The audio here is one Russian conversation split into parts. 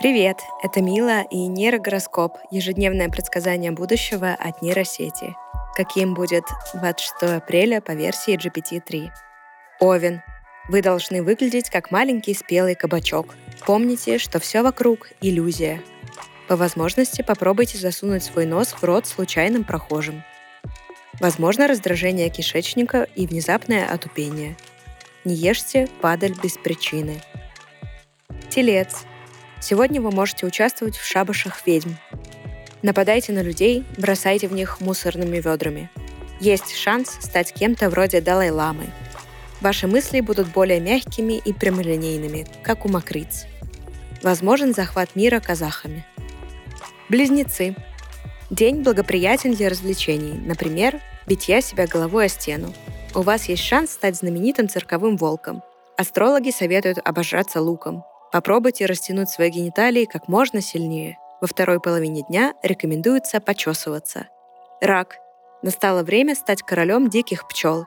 Привет, это Мила и нейрогороскоп, ежедневное предсказание будущего от нейросети. Каким будет 26 апреля по версии GPT-3. Овен. Вы должны выглядеть как маленький спелый кабачок. Помните, что все вокруг — иллюзия. По возможности попробуйте засунуть свой нос в рот случайным прохожим. Возможно раздражение кишечника и внезапное отупение. Не ешьте падаль без причины. Телец. Сегодня вы можете участвовать в шабашах ведьм. Нападайте на людей, бросайте в них мусорными ведрами. Есть шанс стать кем-то вроде Далай-ламы. Ваши мысли будут более мягкими и прямолинейными, как у макриц. Возможен захват мира казахами. Близнецы. День благоприятен для развлечений, например, битья себя головой о стену. У вас есть шанс стать знаменитым цирковым волком. Астрологи советуют обожраться луком. Попробуйте растянуть свои гениталии как можно сильнее. Во второй половине дня рекомендуется почесываться. Рак. Настало время стать королем диких пчел.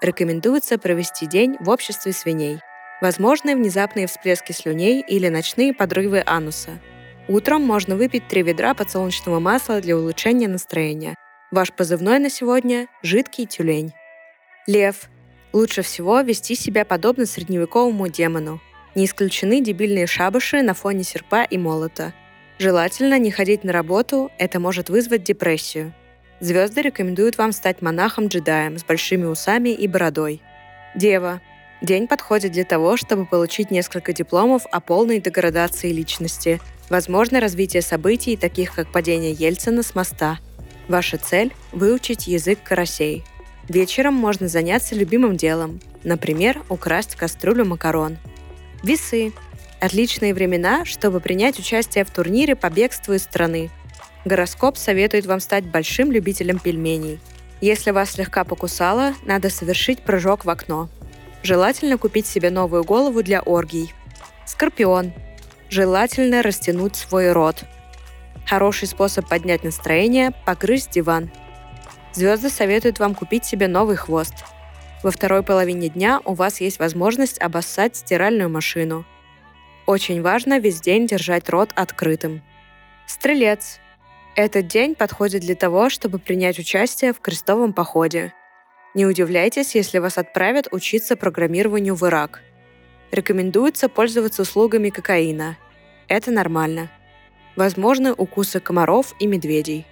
Рекомендуется провести день в обществе свиней. Возможны внезапные всплески слюней или ночные подрывы ануса. Утром можно выпить три ведра подсолнечного масла для улучшения настроения. Ваш позывной на сегодня – жидкий тюлень. Лев. Лучше всего вести себя подобно средневековому демону. Не исключены дебильные шабаши на фоне серпа и молота. Желательно не ходить на работу, это может вызвать депрессию. Звезды рекомендуют вам стать монахом-джедаем с большими усами и бородой. Дева. День подходит для того, чтобы получить несколько дипломов о полной деградации личности, возможно развитие событий, таких как падение Ельцина с моста. Ваша цель – выучить язык карасей – Вечером можно заняться любимым делом, например, украсть кастрюлю макарон. Весы – отличные времена, чтобы принять участие в турнире по бегству из страны. Гороскоп советует вам стать большим любителем пельменей. Если вас слегка покусало, надо совершить прыжок в окно. Желательно купить себе новую голову для оргий. Скорпион. Желательно растянуть свой рот. Хороший способ поднять настроение – погрызть диван – Звезды советуют вам купить себе новый хвост. Во второй половине дня у вас есть возможность обоссать стиральную машину. Очень важно весь день держать рот открытым. Стрелец. Этот день подходит для того, чтобы принять участие в крестовом походе. Не удивляйтесь, если вас отправят учиться программированию в Ирак. Рекомендуется пользоваться услугами кокаина. Это нормально. Возможны укусы комаров и медведей.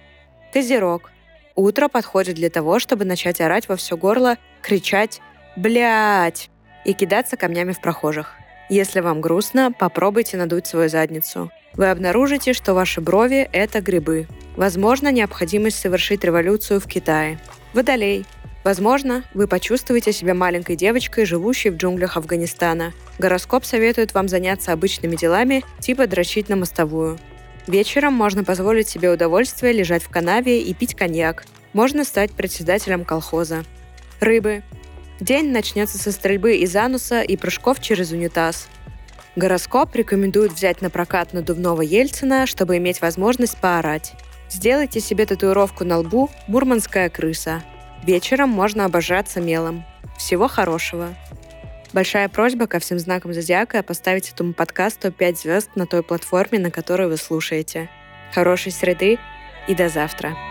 Козерог – Утро подходит для того, чтобы начать орать во все горло, кричать «блядь» и кидаться камнями в прохожих. Если вам грустно, попробуйте надуть свою задницу. Вы обнаружите, что ваши брови – это грибы. Возможно, необходимость совершить революцию в Китае. Водолей. Возможно, вы почувствуете себя маленькой девочкой, живущей в джунглях Афганистана. Гороскоп советует вам заняться обычными делами, типа дрочить на мостовую. Вечером можно позволить себе удовольствие лежать в канаве и пить коньяк. Можно стать председателем колхоза. Рыбы. День начнется со стрельбы из ануса и прыжков через унитаз. Гороскоп рекомендует взять на прокат надувного Ельцина, чтобы иметь возможность поорать. Сделайте себе татуировку на лбу «Мурманская крыса». Вечером можно обожаться мелом. Всего хорошего! Большая просьба ко всем знакам зодиака поставить этому подкасту 5 звезд на той платформе, на которой вы слушаете. Хорошей среды и до завтра!